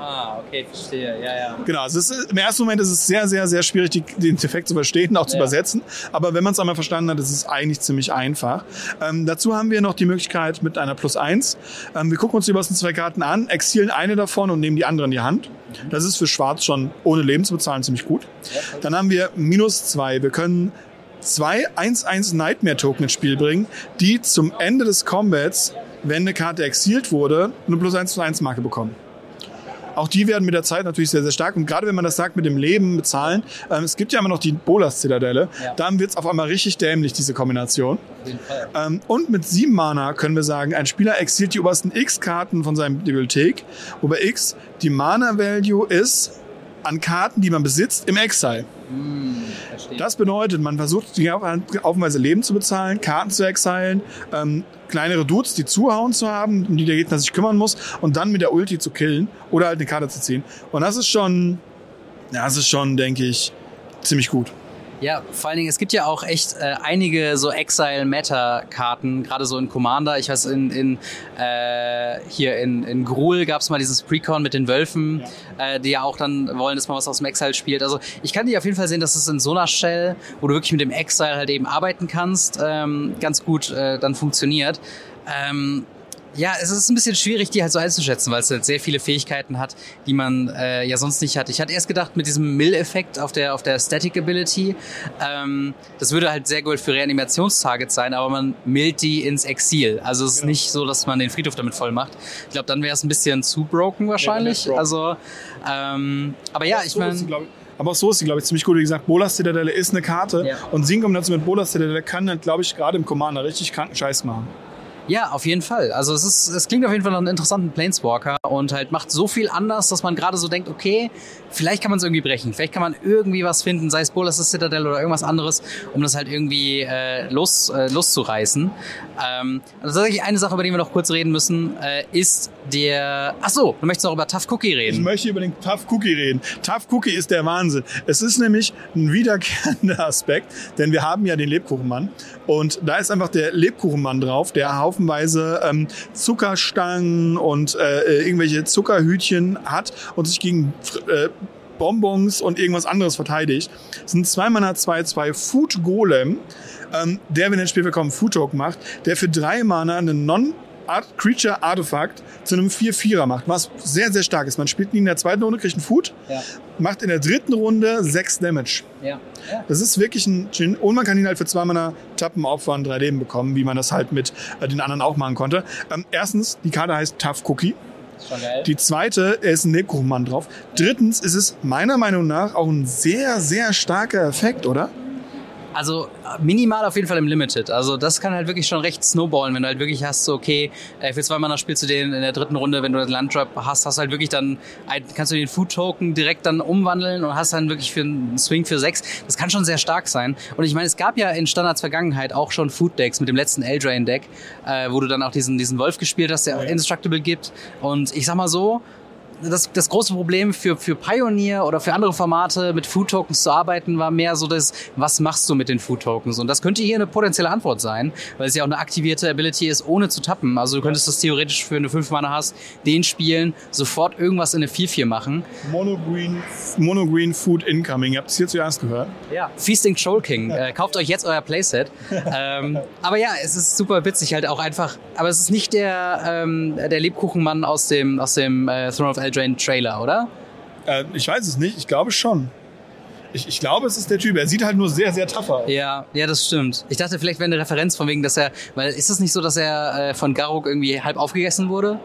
Ah, okay, verstehe. Ja, ja. Genau, also ist, im ersten Moment ist es sehr, sehr, sehr schwierig, die, den Effekt zu verstehen, auch zu ja. übersetzen. Aber wenn man es einmal verstanden hat, ist es eigentlich ziemlich einfach. Ähm, dazu haben wir noch die Möglichkeit mit einer Plus 1. Ähm, wir gucken uns die ersten zwei Karten an, exilen eine davon und nehmen die andere in die Hand. Das ist für Schwarz schon ohne Leben zu bezahlen ziemlich gut. Dann haben wir Minus 2. Wir können zwei 1-1 Nightmare Token ins Spiel bringen, die zum Ende des Combats, wenn eine Karte exilt wurde, eine plus 1 plus 1 Marke bekommen. Auch die werden mit der Zeit natürlich sehr, sehr stark. Und gerade wenn man das sagt mit dem Leben, bezahlen, ähm, es gibt ja immer noch die Bolas-Zitadelle, ja. dann wird es auf einmal richtig dämlich, diese Kombination. Ähm, und mit sieben Mana können wir sagen, ein Spieler exiliert die obersten X-Karten von seiner Bibliothek, wobei X die Mana-Value ist an Karten, die man besitzt, im Exile. Hm, das bedeutet, man versucht, die auf Weise Leben zu bezahlen, Karten zu exilen, ähm, kleinere Dudes, die zuhauen zu haben, um die der Gegner sich kümmern muss und dann mit der Ulti zu killen oder halt eine Karte zu ziehen. Und das ist schon, ja, das ist schon, denke ich, ziemlich gut. Ja, vor allen Dingen, es gibt ja auch echt äh, einige so Exile-Meta-Karten, gerade so in Commander. Ich weiß, in, in äh, hier in, in Gruul gab es mal dieses Precon mit den Wölfen, ja. Äh, die ja auch dann wollen, dass man was aus dem Exile spielt. Also ich kann dir auf jeden Fall sehen, dass es in so einer Shell, wo du wirklich mit dem Exile halt eben arbeiten kannst, ähm, ganz gut äh, dann funktioniert. Ähm, ja, es ist ein bisschen schwierig, die halt so einzuschätzen, weil es halt sehr viele Fähigkeiten hat, die man äh, ja sonst nicht hat. Ich hatte erst gedacht, mit diesem Mill-Effekt auf der, auf der Static Ability, ähm, das würde halt sehr gut für Reanimationstargets sein, aber man millt die ins Exil. Also es ist ja. nicht so, dass man den Friedhof damit voll macht. Ich glaube, dann wäre es ein bisschen zu broken wahrscheinlich. Ja, also, ähm, aber ja, ich meine... Aber auch so ist sie, glaube ich, ziemlich gut. Wie gesagt, Bolas Citadelle ist eine Karte. Ja. Und Singum dazu mit Bolas Citadelle kann dann, glaube ich, gerade im Commander richtig kranken Scheiß machen. Ja, auf jeden Fall. Also es ist, es klingt auf jeden Fall nach einem interessanten Planeswalker und halt macht so viel anders, dass man gerade so denkt, okay, vielleicht kann man es irgendwie brechen, vielleicht kann man irgendwie was finden, sei es Bolas Citadel oder irgendwas anderes, um das halt irgendwie äh, los, äh, loszureißen. Ähm, also tatsächlich eine Sache, über die wir noch kurz reden müssen, äh, ist der. Ach so, du möchtest noch über Tough Cookie reden. Ich möchte über den Tough Cookie reden. Tough Cookie ist der Wahnsinn. Es ist nämlich ein wiederkehrender Aspekt, denn wir haben ja den Lebkuchenmann und da ist einfach der Lebkuchenmann drauf, der haufenweise ähm, Zuckerstangen und äh, äh, irgendwelche Zuckerhütchen hat und sich gegen äh, Bonbons und irgendwas anderes verteidigt. Das sind zwei Mana 2, 2 Food Golem, ähm, der, wenn er ins Spiel bekommt, Food Talk macht, der für drei Mana einen Non- Art Creature Artifact zu einem 4-4er macht, was sehr, sehr stark ist. Man spielt ihn in der zweiten Runde, kriegt einen Food, ja. macht in der dritten Runde 6 Damage. Ja. Ja. Das ist wirklich ein Gin. Und man kann ihn halt für zwei Mana tappen, opfern, drei Leben bekommen, wie man das halt mit äh, den anderen auch machen konnte. Ähm, erstens, die Karte heißt Tough Cookie. Die zweite, ist ein Lebkuchenmann drauf. Drittens ist es meiner Meinung nach auch ein sehr, sehr starker Effekt, oder? Also minimal auf jeden Fall im Limited. Also das kann halt wirklich schon recht snowballen, wenn du halt wirklich hast, so okay, äh, für zwei Mana spielst du den in der dritten Runde, wenn du den Landtrap hast, hast du halt wirklich dann, kannst du den Food Token direkt dann umwandeln und hast dann wirklich für einen Swing für sechs. Das kann schon sehr stark sein. Und ich meine, es gab ja in Standards Vergangenheit auch schon Food Decks mit dem letzten Eldrain Deck, äh, wo du dann auch diesen, diesen Wolf gespielt hast, der ja. Indestructible gibt. Und ich sag mal so, das, das große Problem für, für Pioneer oder für andere Formate mit Food Tokens zu arbeiten war mehr so das, was machst du mit den Food Tokens? Und das könnte hier eine potenzielle Antwort sein, weil es ja auch eine aktivierte Ability ist, ohne zu tappen. Also du könntest das theoretisch für eine 5 Mana hast, den spielen, sofort irgendwas in eine 4-4 machen. Monogreen, Monogreen Food Incoming. Ihr habt es hier zuerst gehört. Ja. Feasting Troll King. Äh, kauft euch jetzt euer Playset. ähm, aber ja, es ist super witzig halt auch einfach. Aber es ist nicht der, ähm, der Lebkuchenmann aus dem, aus dem äh, Throne of Eldraine Trailer, oder? Äh, ich weiß es nicht. Ich glaube schon. Ich, ich glaube, es ist der Typ. Er sieht halt nur sehr, sehr tough aus. Ja, ja, das stimmt. Ich dachte, vielleicht wäre eine Referenz von wegen, dass er, weil ist es nicht so, dass er äh, von Garuk irgendwie halb aufgegessen wurde?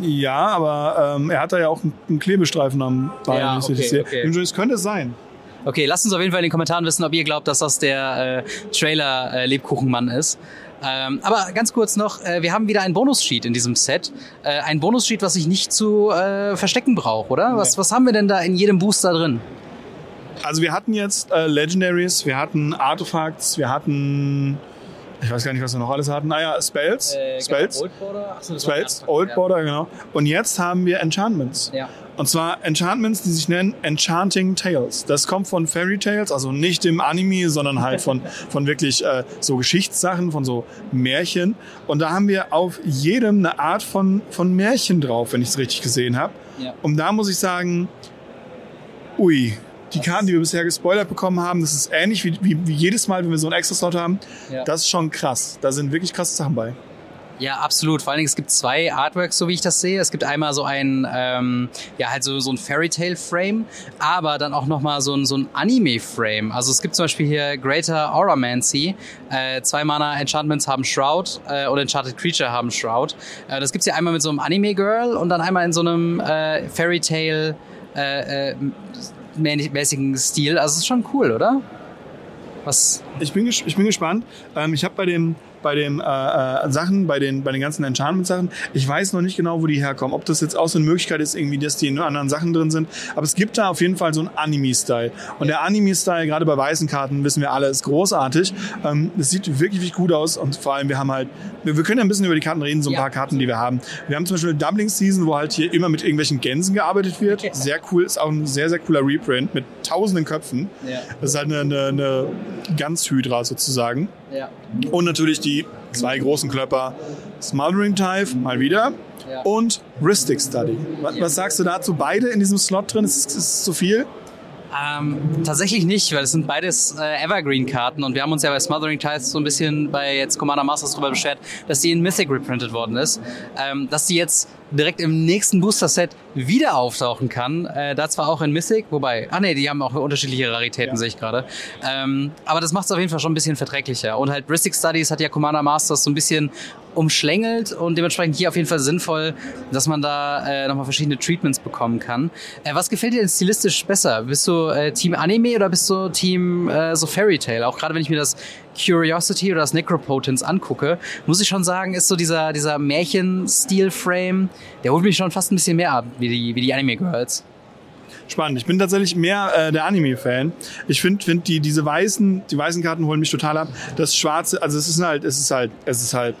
Ja, aber ähm, er hat da ja auch einen Klebestreifen am Bein. Ja, wenn ich okay, sehe. okay. Es könnte es sein. Okay, lasst uns auf jeden Fall in den Kommentaren wissen, ob ihr glaubt, dass das der äh, Trailer äh, ist. Ähm, aber ganz kurz noch, äh, wir haben wieder ein Bonussheet in diesem Set. Äh, ein Bonussheet, was ich nicht zu äh, verstecken brauche, oder? Was, was haben wir denn da in jedem Booster drin? Also wir hatten jetzt äh, Legendaries, wir hatten Artefacts, wir hatten... Ich weiß gar nicht, was wir noch alles hatten. Naja, Spells. Äh, Spells. Spells, Old Border, genau. Und jetzt haben wir Enchantments. Ja. Und zwar Enchantments, die sich nennen Enchanting Tales. Das kommt von Fairy Tales, also nicht im Anime, sondern halt von, von wirklich äh, so Geschichtssachen, von so Märchen. Und da haben wir auf jedem eine Art von, von Märchen drauf, wenn ich es richtig gesehen habe. Ja. Und da muss ich sagen, ui, die Karten, die wir bisher gespoilert bekommen haben, das ist ähnlich wie, wie, wie jedes Mal, wenn wir so einen Extra-Slot haben. Ja. Das ist schon krass. Da sind wirklich krasse Sachen bei. Ja, absolut. Vor allen Dingen, es gibt zwei Artworks, so wie ich das sehe. Es gibt einmal so ein, ähm, ja, halt so, so ein Fairy Tale Frame, aber dann auch nochmal so ein, so ein Anime Frame. Also es gibt zum Beispiel hier Greater Auramancy. Äh, zwei Mana Enchantments haben Shroud äh, und Enchanted Creature haben Shroud. Äh, das gibt's hier einmal mit so einem Anime Girl und dann einmal in so einem äh, Fairy Tale äh, äh, mä- mäßigen Stil. Also es ist schon cool, oder? Was? Ich bin, ich bin gespannt. Ähm, ich habe bei dem bei den äh, äh, Sachen, bei den, bei den ganzen Enchantment-Sachen, ich weiß noch nicht genau, wo die herkommen. Ob das jetzt auch so eine Möglichkeit ist, irgendwie, dass die in anderen Sachen drin sind. Aber es gibt da auf jeden Fall so einen Anime-Style. Und der Anime-Style, gerade bei weißen Karten, wissen wir alle, ist großartig. Ähm, es sieht wirklich, wirklich gut aus. Und vor allem, wir haben halt, wir, wir können ja ein bisschen über die Karten reden, so ein Ja. paar Karten, die wir haben. Wir haben zum Beispiel Doubling Season, wo halt hier immer mit irgendwelchen Gänsen gearbeitet wird. Sehr cool, ist auch ein sehr, sehr cooler Reprint mit tausenden Köpfen. Ja. Das ist halt eine, eine, eine Ganzhydra sozusagen. Ja. Und natürlich die zwei großen Klöpper Smothering Tithe, mal wieder. Ja. Und Ristic Study. Was, was sagst du dazu? Beide in diesem Slot drin? Ist es zu viel? Ähm, tatsächlich nicht, weil es sind beides äh, Evergreen-Karten und wir haben uns ja bei Smothering Tides so ein bisschen bei jetzt Commander Masters darüber beschwert, dass die in Mythic reprintet worden ist. Ähm, dass die jetzt direkt im nächsten Booster-Set wieder auftauchen kann. Äh, da zwar auch in Mythic, wobei, ah nee, die haben auch unterschiedliche Raritäten, Ja. sehe ich gerade. Ähm, aber das macht es auf jeden Fall schon ein bisschen verträglicher. Und halt Ristic Studies hat ja Commander Masters so ein bisschen umschlängelt und dementsprechend hier auf jeden Fall sinnvoll, dass man da äh, nochmal verschiedene Treatments bekommen kann. Äh, was gefällt dir denn stilistisch besser? Bist du äh, Team Anime oder bist du Team äh, so Fairy Tale? Auch gerade wenn ich mir das Curiosity oder das Necropotence angucke, muss ich schon sagen, ist so dieser, dieser Märchen-Stil-Frame, der holt mich schon fast ein bisschen mehr ab, wie die, wie die Anime-Girls. Spannend. Ich bin tatsächlich mehr äh, der Anime-Fan. Ich finde, find die diese weißen, die weißen Karten holen mich total ab. Das Schwarze, also es ist halt, es ist halt, es ist halt.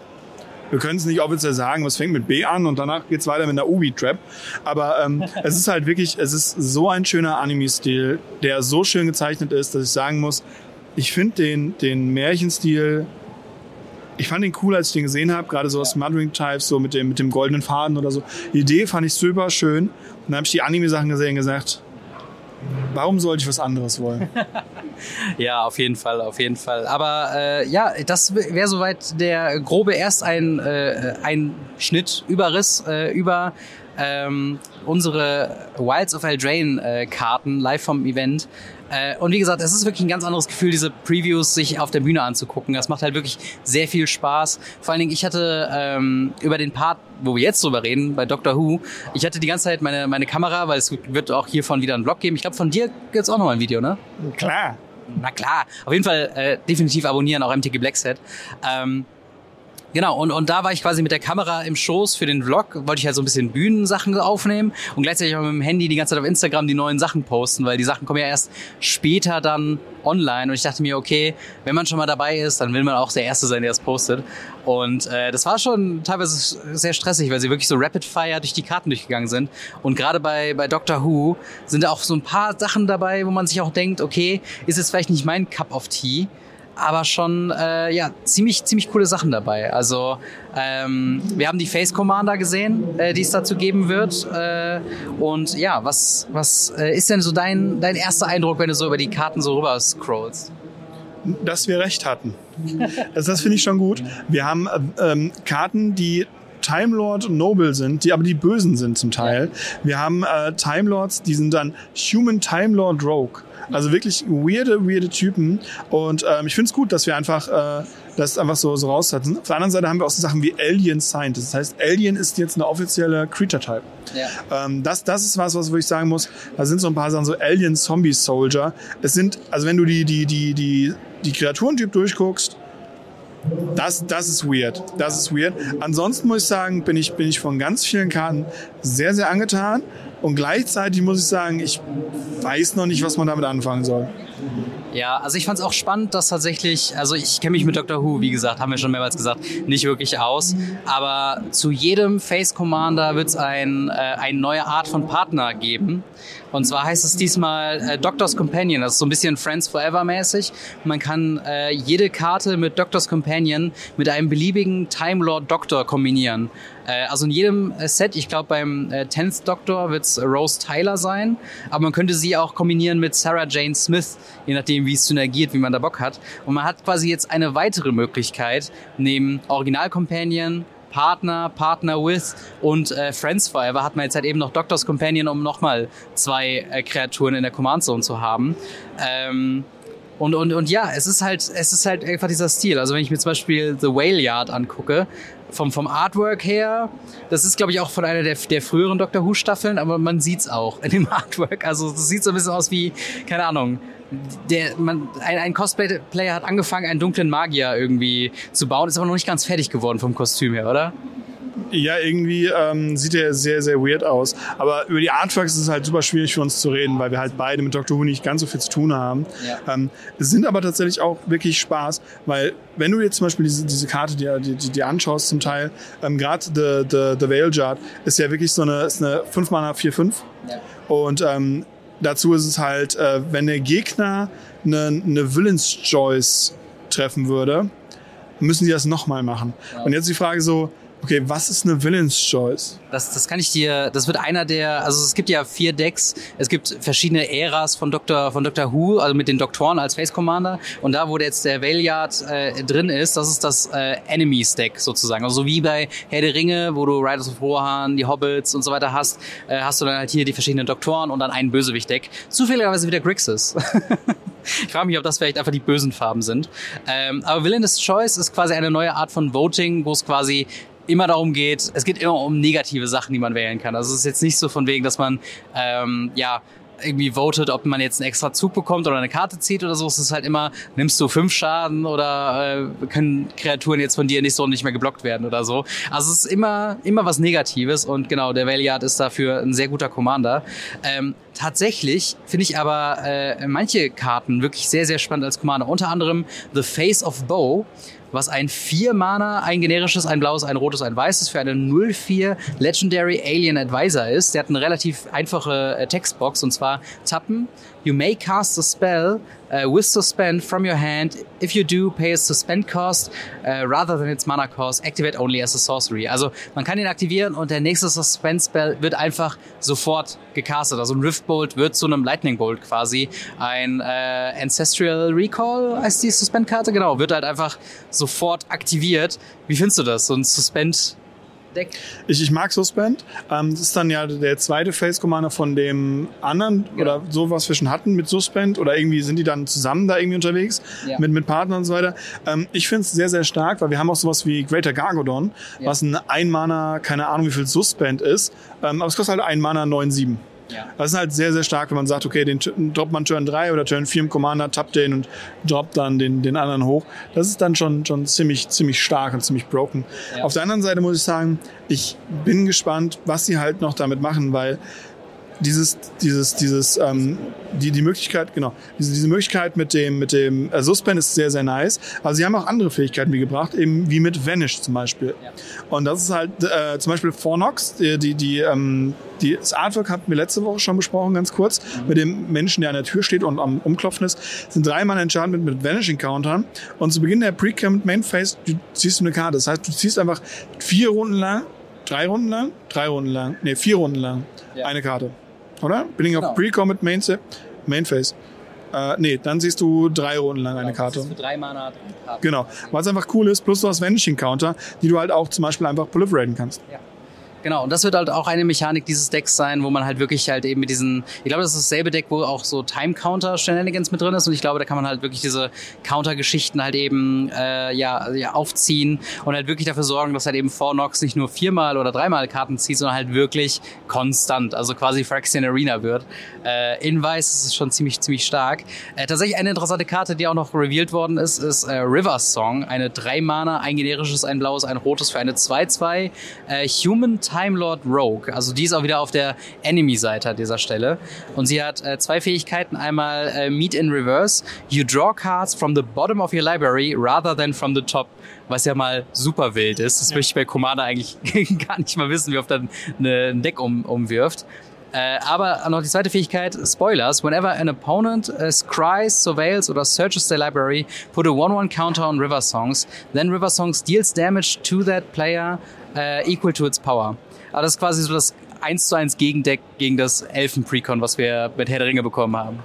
Wir können es nicht offiziell sagen, es fängt mit B an und danach geht's weiter mit einer Ubi-Trap. Aber ähm, es ist halt wirklich, es ist so ein schöner Anime-Stil, der so schön gezeichnet ist, dass ich sagen muss, ich finde den, den Märchenstil, ich fand den cool, als ich den gesehen habe, gerade so aus Smothering Types, so mit dem, mit dem goldenen Faden oder so. Die Idee fand ich super schön. Und dann habe ich die Anime-Sachen gesehen und gesagt, warum sollte ich was anderes wollen? Ja, auf jeden Fall, auf jeden Fall. Aber äh, ja, das wäre soweit der grobe erst ein, äh, Überriss äh, über ähm, unsere Wilds of Eldraine äh, Karten live vom Event. Äh, und wie gesagt, es ist wirklich ein ganz anderes Gefühl, diese Previews sich auf der Bühne anzugucken. Das macht halt wirklich sehr viel Spaß. Vor allen Dingen, ich hatte ähm, über den Part, wo wir jetzt drüber reden, bei Doctor Who, ich hatte die ganze Zeit meine, meine Kamera, weil es wird auch hiervon wieder einen Vlog geben. Ich glaube, von dir gibt's auch noch mal ein Video, ne? Klar. Na klar, auf jeden Fall äh, definitiv abonnieren, auch MTG Black Set. Ähm, Genau, und, und da war ich quasi mit der Kamera im Schoß für den Vlog, wollte ich halt so ein bisschen Bühnensachen aufnehmen und gleichzeitig auch mit dem Handy die ganze Zeit auf Instagram die neuen Sachen posten, weil die Sachen kommen ja erst später dann online und ich dachte mir, okay, wenn man schon mal dabei ist, dann will man auch der Erste sein, der es postet. Und äh, das war schon teilweise sehr stressig, weil sie wirklich so Rapid Fire durch die Karten durchgegangen sind. Und gerade bei, bei Doctor Who sind da auch so ein paar Sachen dabei, wo man sich auch denkt, okay, ist jetzt vielleicht nicht mein Cup of Tea aber schon äh, ja ziemlich ziemlich coole Sachen dabei. Also ähm, wir haben die Face Commander gesehen, äh, die es dazu geben wird. Äh, und ja, was was äh, ist denn so dein dein erster Eindruck, wenn du so über die Karten so rüber scrollst? Dass wir recht hatten. Also das finde ich schon gut. Wir haben ähm, Karten, die Time Lord Noble sind, die aber die Bösen sind zum Teil. Wir haben äh, Time Lords, die sind dann Human Time Lord Rogue. Also wirklich weirde, weirde Typen. Und ähm, ich finde es gut, dass wir einfach äh, das einfach so, so raussetzen. Auf der anderen Seite haben wir auch so Sachen wie Alien Scientist. Das heißt, Alien ist jetzt eine offizielle Creature-Type. Ja. Ähm, das, das ist was, was wo ich sagen muss, da sind so ein paar Sachen, so Alien Zombie Soldier. Es sind, also wenn du die, die, die, die, die Kreaturentyp durchguckst, das, das ist weird. Das ist weird. Ansonsten muss ich sagen, bin ich, bin ich von ganz vielen Karten sehr, sehr angetan. Und gleichzeitig muss ich sagen, ich weiß noch nicht, was man damit anfangen soll. Ja, also ich fand es auch spannend, dass tatsächlich, also ich kenne mich mit Doctor Who, wie gesagt, haben wir schon mehrmals gesagt, nicht wirklich aus. Aber zu jedem Face Commander wird es ein, äh, eine neue Art von Partner geben. Und zwar heißt es diesmal äh, Doctor's Companion. Das ist so ein bisschen Friends Forever mäßig. Man kann äh, jede Karte mit Doctor's Companion mit einem beliebigen Time Lord Doctor kombinieren. Äh, also in jedem äh, Set, ich glaube beim äh, 10th Doctor wird es Rose Tyler sein, aber man könnte sie auch kombinieren mit Sarah Jane Smith, je nachdem wie es synergiert, wie man da Bock hat. Und man hat quasi jetzt eine weitere Möglichkeit, neben Original Companion, Partner, Partner with und äh, Friends Forever hat man jetzt halt eben noch Doctor's Companion, um nochmal zwei äh, Kreaturen in der Command Zone zu haben. Ähm, und, und, und ja, es ist halt, es ist halt einfach dieser Stil. Also wenn ich mir zum Beispiel The Whale Yard angucke, vom, vom Artwork her, das ist, glaube ich, auch von einer der, der früheren Doctor Who Staffeln, aber man sieht's auch in dem Artwork. Also das sieht so ein bisschen aus wie, keine Ahnung, der, man, ein, ein Cosplayer hat angefangen, einen dunklen Magier irgendwie zu bauen, ist aber noch nicht ganz fertig geworden vom Kostüm her, oder? Ja, irgendwie ähm, sieht er sehr, sehr weird aus. Aber über die Artworks ist es halt super schwierig für uns zu reden, weil wir halt beide mit Dr. Who nicht ganz so viel zu tun haben. Ja. Ähm, es sind aber tatsächlich auch wirklich Spaß, weil wenn du jetzt zum Beispiel diese, diese Karte dir die, die, die anschaust zum Teil, ähm, gerade The, the, the Veil Jar ist ja wirklich so eine, ist eine 5 Mana 4-5. Ja. Und ähm, dazu ist es halt, äh, wenn der Gegner eine, eine Villains Choice treffen würde, müssen die das nochmal machen. Ja. Und jetzt die Frage so, Okay, was ist eine Villain's Choice? Das, das kann ich dir, das wird einer der, also es gibt ja vier Decks, es gibt verschiedene Äras von Dr. von Dr. Who, also mit den Doktoren als Face Commander und da, wo jetzt der Valiard äh, drin ist, das ist das äh, Enemies Deck sozusagen. Also wie bei Herr der Ringe, wo du Riders of Rohan, die Hobbits und so weiter hast, äh, hast du dann halt hier die verschiedenen Doktoren und dann ein Bösewicht-Deck. Zufälligerweise wieder Grixis. Ich frage mich, ob das vielleicht einfach die bösen Farben sind. Ähm, aber Villainous Choice ist quasi eine neue Art von Voting, wo es quasi immer darum geht, es geht immer um negative Sachen, die man wählen kann. Also es ist jetzt nicht so von wegen, dass man ähm, ja irgendwie votet, ob man jetzt einen extra Zug bekommt oder eine Karte zieht oder so. Es ist halt immer, nimmst du fünf Schaden oder äh, können Kreaturen jetzt von dir nicht so und nicht mehr geblockt werden oder so. Also es ist immer, immer was Negatives und genau, der Valiant ist dafür ein sehr guter Commander. Ähm, tatsächlich finde ich aber äh, manche Karten wirklich sehr, sehr spannend als Commander. Unter anderem The Face of Bow was ein 4-Mana, ein generisches, ein blaues, ein rotes, ein weißes für eine 0-4 Legendary Alien Advisor ist. Der hat eine relativ einfache äh, Textbox und zwar Tappen. You may cast a spell uh, with suspend from your hand. If you do, pay a suspend cost uh, rather than its mana cost. Activate only as a sorcery. Also man kann ihn aktivieren und der nächste Suspend Spell wird einfach sofort gecastet. Also ein Rift Bolt wird zu einem Lightning Bolt quasi. Ein äh, Ancestral Recall heißt die Suspend-Karte, genau, wird halt einfach sofort aktiviert. Wie findest du das? So ein Suspend Deck. Ich, ich mag Suspend. Ähm, das ist dann ja der zweite Face Commander von dem anderen ja. oder so, was wir schon hatten mit Suspend oder irgendwie sind die dann zusammen da irgendwie unterwegs ja. mit, mit Partnern und so weiter. Ähm, ich finde es sehr, sehr stark, weil wir haben auch sowas wie Greater Gargodon, ja. was ein Ein-Mana, keine Ahnung wie viel Suspend ist, ähm, aber es kostet halt ein Mana 9-7. Ja. Das ist halt sehr, sehr stark, wenn man sagt, okay, den droppt man Turn 3 oder Turn 4 im Commander, tappt den und droppt dann den, den anderen hoch. Das ist dann schon, schon ziemlich, ziemlich stark und ziemlich broken. Ja. Auf der anderen Seite muss ich sagen, ich bin gespannt, was sie halt noch damit machen, weil dieses, dieses, dieses, ähm, die, die Möglichkeit, genau, diese, diese Möglichkeit mit dem, mit dem äh, Suspend ist sehr, sehr nice. Aber sie haben auch andere Fähigkeiten wie gebracht, eben wie mit Vanish zum Beispiel. Ja. Und das ist halt äh, zum Beispiel Fornox, die, die, die, ähm, die, das Artwork hatten wir letzte Woche schon besprochen, ganz kurz, mit dem Menschen, der an der Tür steht und am Umklopfen ist, sind dreimal Enchantment mit Vanishing Countern. Und zu Beginn der Pre-Camp Main Phase, du ziehst du eine Karte. Das heißt, du ziehst einfach vier Runden lang, drei Runden lang, drei Runden lang, nee, vier Runden lang Ja. eine Karte. Oder? Beginning Genau. of Pre-Commit Main, Main Phase. Äh, nee, dann siehst du drei Runden lang eine Das Karte. für drei Mana, drei Karten. Genau. Was einfach cool ist, plus du hast Vanishing Counter, die du halt auch zum Beispiel einfach proliferaten kannst. Ja. Genau, und das wird halt auch eine Mechanik dieses Decks sein, wo man halt wirklich halt eben mit diesen, ich glaube, das ist dasselbe Deck, wo auch so Time-Counter-Shenanigans mit drin ist und ich glaube, da kann man halt wirklich diese Counter-Geschichten halt eben äh, ja, ja aufziehen und halt wirklich dafür sorgen, dass halt eben Fornox nicht nur viermal oder dreimal Karten zieht, sondern halt wirklich konstant, also quasi Phyrexian Arena wird. Äh, in Weiß ist es schon ziemlich, ziemlich stark. Äh, tatsächlich eine interessante Karte, die auch noch revealed worden ist, ist äh, River Song, eine drei Mana, ein generisches, ein blaues, ein rotes für eine 2-2 äh, Human Time Lord Rogue. Also die ist auch wieder auf der Enemy-Seite an dieser Stelle. Und sie hat äh, zwei Fähigkeiten. Einmal äh, Meet in Reverse. You draw cards from the bottom of your library rather than from the top. Was ja mal super wild ist. Das möchte ich bei Commander eigentlich gar nicht mal wissen, wie oft dann ein Deck um, umwirft. Äh, aber noch die zweite Fähigkeit, Spoilers. Whenever an opponent uh, scries, surveils oder searches their library, put a 1-1 counter on River Songs. Then River Songs deals damage to that player uh, equal to its power. Aber das ist quasi so das 1 zu 1 Gegendeck gegen das Elfen-Precon, was wir mit Herr der Ringe bekommen haben.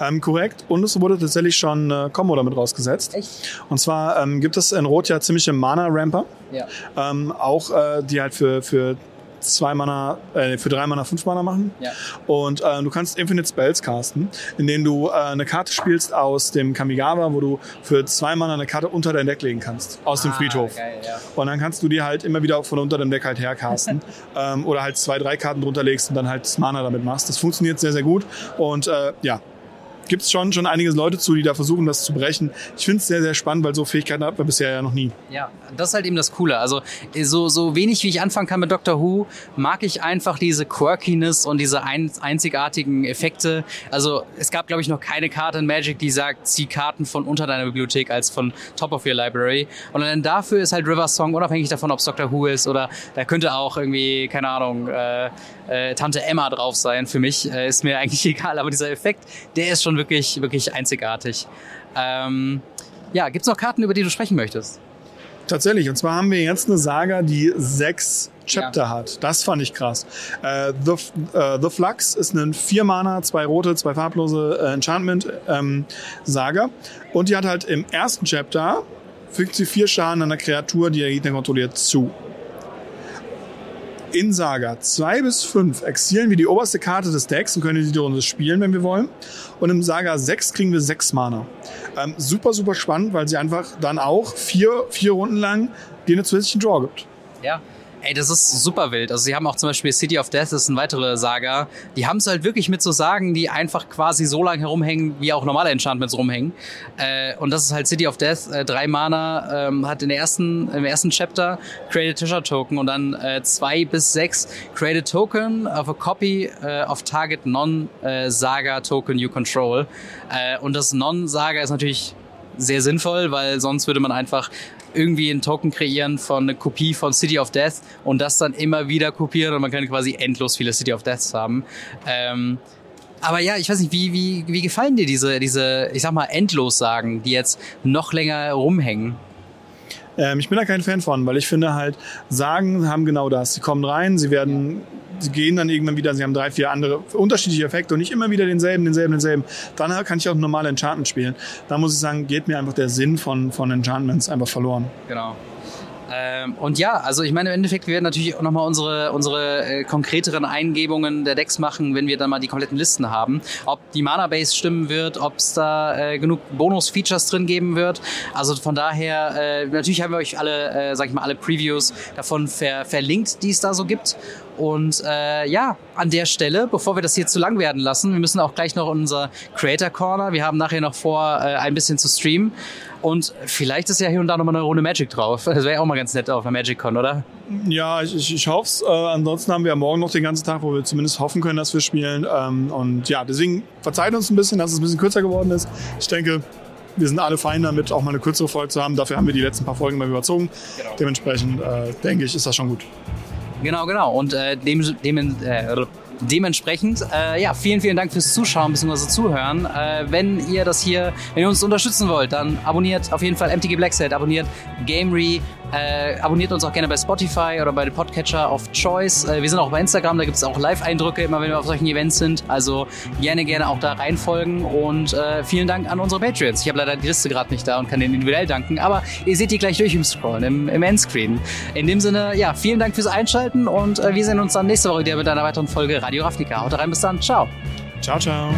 Ähm, korrekt. Und es wurde tatsächlich schon äh, Combo damit rausgesetzt. Echt? Und zwar ähm, gibt es in Rot ja ziemliche Mana-Ramper. Ja. Ähm, auch äh, die halt für, für zwei Mana, äh, für drei Mana fünf Mana machen. Ja. Und äh, du kannst Infinite Spells casten, indem du äh, eine Karte spielst aus dem Kamigawa, wo du für zwei Mana eine Karte unter dein Deck legen kannst. Aus dem Ah, Friedhof. Geil, ja. Und dann kannst du die halt immer wieder von unter dem Deck halt hercasten. ähm, oder halt zwei, drei Karten drunter legst und dann halt Mana damit machst. Das funktioniert sehr, sehr gut. Und äh, ja, gibt es schon, schon einige Leute zu, die da versuchen, das zu brechen. Ich finde es sehr, sehr spannend, weil so Fähigkeiten hatten wir bisher ja noch nie. Ja, das ist halt eben das Coole. Also so, so wenig wie ich anfangen kann mit Doctor Who, mag ich einfach diese Quirkiness und diese ein, einzigartigen Effekte. Also es gab, glaube ich, noch keine Karte in Magic, die sagt, zieh Karten von unter deiner Bibliothek als von top of your library. Und dann dafür ist halt River Song, unabhängig davon, ob es Doctor Who ist oder da könnte auch irgendwie, keine Ahnung, äh, äh, Tante Emma drauf sein. Für mich äh, ist mir eigentlich egal, aber dieser Effekt, der ist schon wirklich, wirklich einzigartig. Ähm, ja, gibt's noch Karten, über die du sprechen möchtest? Tatsächlich. Und zwar haben wir jetzt eine Saga, die sechs Chapter Ja. hat. Das fand ich krass. Äh, The, äh, The Flux ist ein vier Mana, zwei rote, zwei farblose äh, Enchantment ähm, Saga. Und die hat halt im ersten Chapter fügt sie vier Schaden an einer Kreatur, die der Gegner kontrolliert, zu. In Saga 2 bis 5 exilen wir die oberste Karte des Decks und können die Runde spielen, wenn wir wollen. Und im Saga 6 kriegen wir 6 Mana. Ähm, super, super spannend, weil sie einfach dann auch vier, vier Runden lang dir einen zusätzlichen Draw gibt. Ja. Ey, das ist super wild. Also sie haben auch zum Beispiel City of Death, das ist eine weitere Saga. Die haben es halt wirklich mit so Sagen, die einfach quasi so lang herumhängen, wie auch normale Enchantments rumhängen. Äh, und das ist halt City of Death, äh, drei Mana, ähm, hat in der ersten, im ersten Chapter Create a Treasure Token und dann äh, zwei bis sechs Create a Token of a Copy äh, of Target Non-Saga Token you control. Äh, und das Non-Saga ist natürlich sehr sinnvoll, weil sonst würde man einfach irgendwie einen Token kreieren von einer Kopie von City of Death und das dann immer wieder kopieren und man kann quasi endlos viele City of Deaths haben. Ähm, aber ja, ich weiß nicht, wie, wie, wie gefallen dir diese, diese, ich sag mal, Endlos-Sagen, die jetzt noch länger rumhängen? Ähm, ich bin da kein Fan von, weil ich finde halt, Sagen haben genau das. Sie kommen rein, sie werden, sie gehen dann irgendwann wieder, sie haben drei, vier andere unterschiedliche Effekte und nicht immer wieder denselben, denselben, denselben. Dann kann ich auch normale Enchantment spielen. Da muss ich sagen, geht mir einfach der Sinn von, von Enchantments einfach verloren. Genau. Ähm, und ja, also ich meine, im Endeffekt, wir werden natürlich auch nochmal unsere, unsere äh, konkreteren Eingebungen der Decks machen, wenn wir dann mal die kompletten Listen haben. Ob die Mana-Base stimmen wird, ob es da äh, genug Bonus-Features drin geben wird. Also von daher, äh, natürlich haben wir euch alle, äh, sag ich mal, alle Previews davon ver verlinkt, die es da so gibt. Und äh, ja, an der Stelle, bevor wir das hier zu lang werden lassen, wir müssen auch gleich noch unser Creator Corner. Wir haben nachher noch vor, äh, ein bisschen zu streamen. Und vielleicht ist ja hier und da nochmal eine Runde Magic drauf. Das wäre ja auch mal ganz nett auf einer MagicCon, oder? Ja, ich, ich, ich hoffe es. Äh, ansonsten haben wir ja morgen noch den ganzen Tag, wo wir zumindest hoffen können, dass wir spielen. Ähm, und ja, deswegen verzeiht uns ein bisschen, dass es ein bisschen kürzer geworden ist. Ich denke, wir sind alle fein damit, auch mal eine kürzere Folge zu haben. Dafür haben wir die letzten paar Folgen mal überzogen. Genau. Dementsprechend äh, denke ich, ist das schon gut. Genau, genau. Und äh, dem, dem, äh, Dementsprechend, äh, ja, vielen, vielen Dank fürs Zuschauen bzw. Zuhören. Äh, wenn ihr das hier, wenn ihr uns unterstützen wollt, dann abonniert auf jeden Fall MTG Blackset, abonniert Gamery, äh, abonniert uns auch gerne bei Spotify oder bei den Podcatcher of Choice. Äh, wir sind auch bei Instagram, da gibt es auch Live-Eindrücke, immer wenn wir auf solchen Events sind. Also gerne, gerne auch da reinfolgen. Und äh, vielen Dank an unsere Patreons. Ich habe leider die Liste gerade nicht da und kann denen individuell danken, aber ihr seht die gleich durch im Scrollen, im, im Endscreen. In dem Sinne, ja, vielen Dank fürs Einschalten und äh, wir sehen uns dann nächste Woche wieder mit einer weiteren Folge Radio Ravnica. Haut rein, bis dann. Ciao. Ciao, ciao.